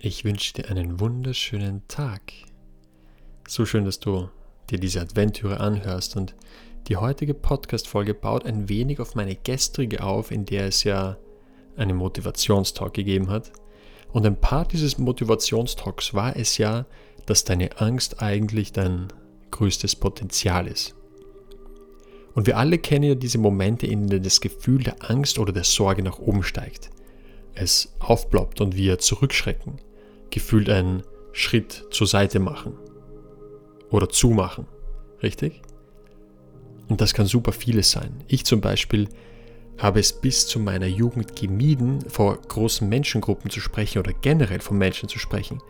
Ich wünsche dir einen wunderschönen Tag. So schön, dass du dir diese Adventtüre anhörst und die heutige Podcast-Folge baut ein wenig auf meine gestrige auf, in der es ja einen Motivationstalk gegeben hat. Und ein Part dieses Motivationstalks war es ja, dass deine Angst eigentlich dein größtes Potenzial ist. Und wir alle kennen ja diese Momente, in denen das Gefühl der Angst oder der Sorge nach oben steigt. Es aufploppt und wir zurückschrecken gefühlt einen Schritt zur Seite machen oder zumachen. Richtig? Und das kann super vieles sein. Ich zum Beispiel habe es bis zu meiner Jugend gemieden, vor großen Menschengruppen zu sprechen oder generell von Menschen zu sprechen,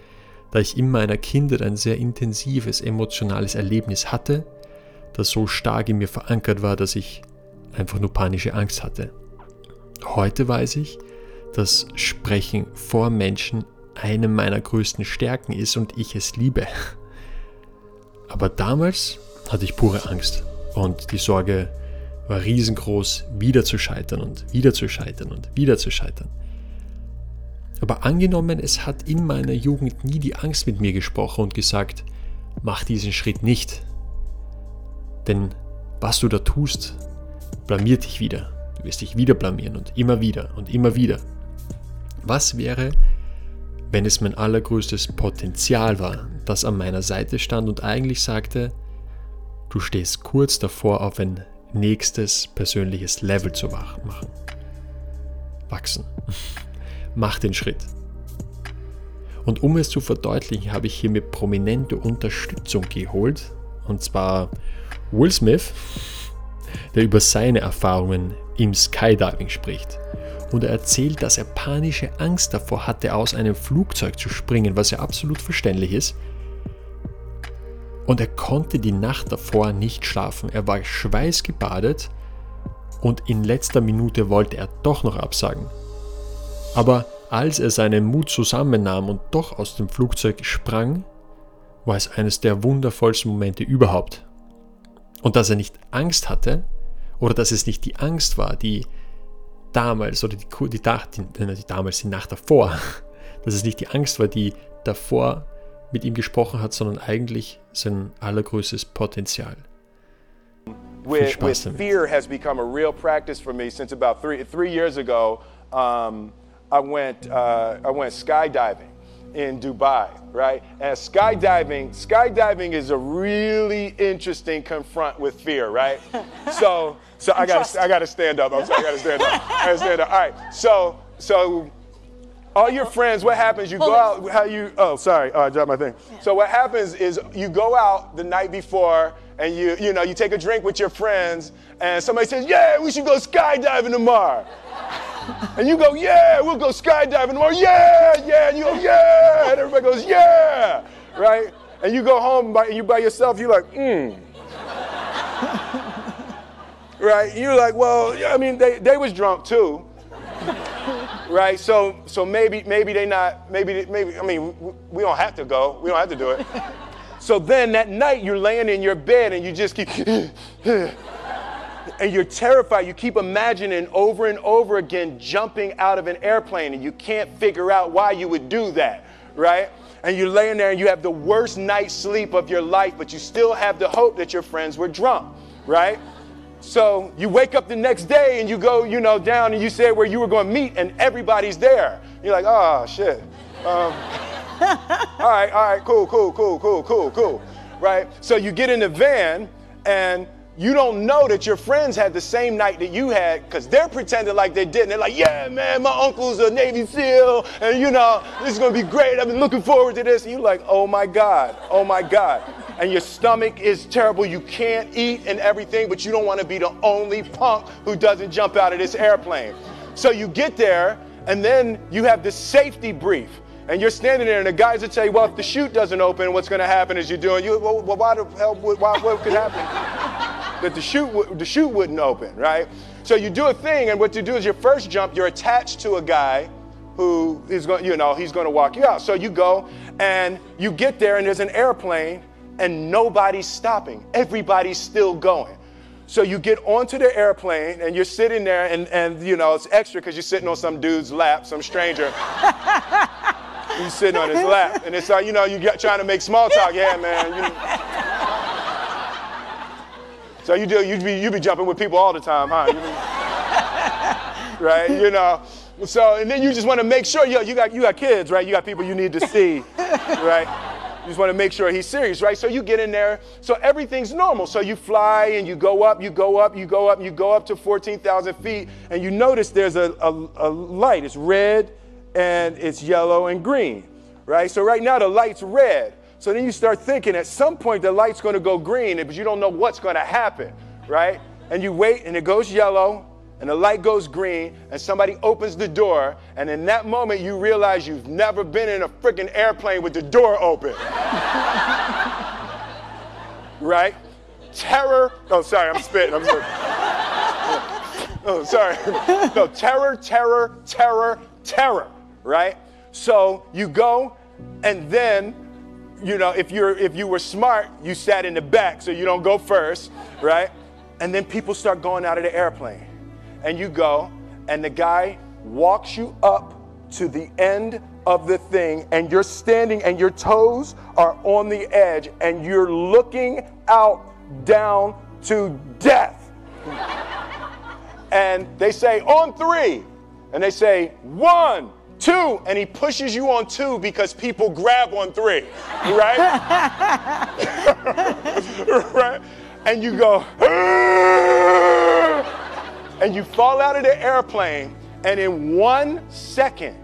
da ich in meiner Kindheit ein sehr intensives emotionales Erlebnis hatte, das so stark in mir verankert war, dass ich einfach nur panische Angst hatte. Heute weiß ich, dass Sprechen vor Menschen eine meiner größten Stärken ist und ich es liebe. Aber damals hatte ich pure Angst und die Sorge war riesengroß, wieder zu scheitern und wieder zu scheitern und wieder zu scheitern. Aber angenommen, es hat in meiner Jugend nie die Angst mit mir gesprochen und gesagt, mach diesen Schritt nicht. Denn was du da tust, blamiert dich wieder. Du wirst dich wieder blamieren und immer wieder und immer wieder. Was wäre, wenn es mein allergrößtes Potenzial war, das an meiner Seite stand und eigentlich sagte, du stehst kurz davor, auf ein nächstes persönliches Level zu machen. Wachsen. Mach den Schritt. Und um es zu verdeutlichen, habe ich hier mit prominente Unterstützung geholt. Und zwar Will Smith, der über seine Erfahrungen im Skydiving spricht und er erzählt, dass er panische Angst davor hatte, aus einem Flugzeug zu springen, was ja absolut verständlich ist. Und er konnte die Nacht davor nicht schlafen. Er war schweißgebadet und in letzter Minute wollte er doch noch absagen. Aber als er seinen Mut zusammennahm und doch aus dem Flugzeug sprang, war es eines der wundervollsten Momente überhaupt. Und dass er nicht Angst hatte, oder dass es nicht die Angst war, die damals oder die, die, die, die, damals die Nacht davor, dass es nicht die Angst war, die davor mit ihm gesprochen hat, sondern eigentlich sein allergrößtes Potenzial. With, with fear has become a real practice for me since about three, three years ago. Um, I went uh, I went skydiving in Dubai, right? And skydiving, skydiving is a really interesting confront with fear, right? so, so I got I got to stand up. I'm sorry, I got to stand up. I got to stand up. All right. So, so all your friends, what happens? You go out. How you? Oh, sorry. Uh, oh, I dropped my thing. So what happens is you go out the night before and you you know you take a drink with your friends and somebody says, "Yeah, we should go skydiving tomorrow." And you go, yeah, we'll go skydiving tomorrow. Yeah, yeah. And you go, yeah. And everybody goes, yeah. Right? And you go home by, and you by yourself, you're like, mm. right? You're like, well, I mean, they, they was drunk too. right? So so maybe maybe they not maybe maybe I mean we don't have to go. We don't have to do it. So then that night you're laying in your bed and you just keep and you're terrified. You keep imagining over and over again jumping out of an airplane, and you can't figure out why you would do that, right? And you're laying there and you have the worst night's sleep of your life, but you still have the hope that your friends were drunk, right? So you wake up the next day and you go, you know, down and you say where you were going to meet, and everybody's there. You're like, oh shit. Um, all right, all right, cool, cool, cool, cool, cool, cool, right? So you get in the van and you don't know that your friends had the same night that you had because they're pretending like they didn't. They're like, yeah, man, my uncle's a Navy SEAL, and you know, this is gonna be great. I've been looking forward to this. And you're like, oh my God, oh my God. And your stomach is terrible. You can't eat and everything, but you don't wanna be the only punk who doesn't jump out of this airplane. So you get there, and then you have this safety brief and you're standing there, and the guys would say, "Well, if the chute doesn't open, what's going to happen is you're doing you. Well, why the hell? Why, what could happen? That the chute the chute wouldn't open, right? So you do a thing, and what you do is your first jump, you're attached to a guy who is going, you know, he's going to walk you out. So you go, and you get there, and there's an airplane, and nobody's stopping. Everybody's still going. So you get onto the airplane and you're sitting there, and, and you know, it's extra because you're sitting on some dude's lap, some stranger. He's sitting on his lap. And it's like, you know, you're trying to make small talk. Yeah, man. You, so you do, you be, you be jumping with people all the time, huh? Be, right? You know. So, and then you just want to make sure, yo, you got, you got kids, right? You got people you need to see, right? You just want to make sure he's serious, right? So you get in there. So everything's normal. So you fly and you go up, you go up, you go up, you go up to 14,000 feet, and you notice there's a, a, a light. It's red and it's yellow and green, right? So right now the light's red. So then you start thinking at some point the light's going to go green, but you don't know what's going to happen, right? And you wait and it goes yellow and the light goes green and somebody opens the door and in that moment you realize you've never been in a freaking airplane with the door open. Right? Terror oh sorry i'm spitting i'm sorry. Oh sorry. No terror terror terror terror right? So you go and then you know if you're if you were smart you sat in the back so you don't go first right and then people start going out of the airplane and you go, and the guy walks you up to the end of the thing, and you're standing, and your toes are on the edge, and you're looking out down to death. and they say, on three. And they say, one, two. And he pushes you on two because people grab on three, right? right? And you go, ah! and you fall out of the airplane, and in one second,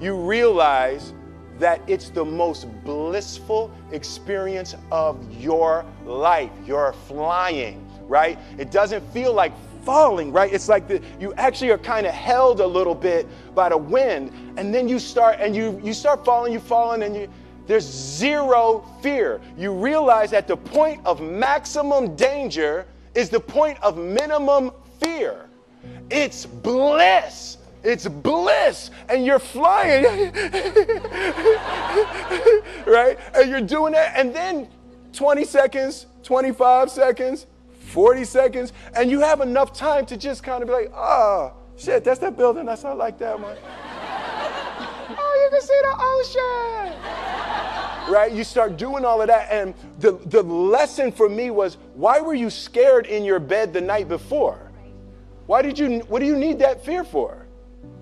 you realize that it's the most blissful experience of your life. You're flying, right? It doesn't feel like falling, right? It's like the, you actually are kind of held a little bit by the wind, and then you start and you you start falling, you falling, and you there's zero fear. You realize at the point of maximum danger is the point of minimum fear. It's bliss. It's bliss. And you're flying. right? And you're doing that. And then 20 seconds, 25 seconds, 40 seconds, and you have enough time to just kind of be like, oh, shit, that's that building. That's not like that one. oh, you can see the ocean. Right? You start doing all of that. And the, the lesson for me was why were you scared in your bed the night before? Why did you, what do you need that fear for?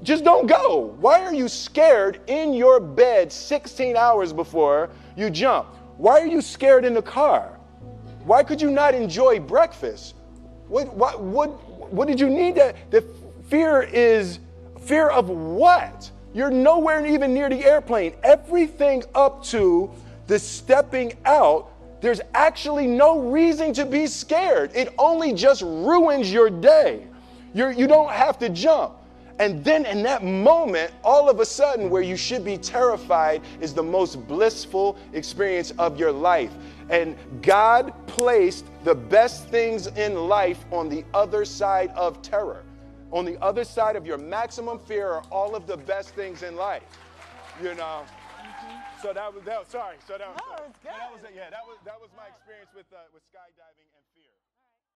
Just don't go. Why are you scared in your bed 16 hours before you jump? Why are you scared in the car? Why could you not enjoy breakfast? What, what, what, what did you need that? The fear is fear of what? You're nowhere even near the airplane. Everything up to the stepping out, there's actually no reason to be scared. It only just ruins your day. You're, you don't have to jump. And then in that moment, all of a sudden, where you should be terrified is the most blissful experience of your life. And God placed the best things in life on the other side of terror. On the other side of your maximum fear are all of the best things in life. You know. So that was that. Sorry. So that was. Oh, it's good. that was yeah. That was that was my experience with uh, with skydiving.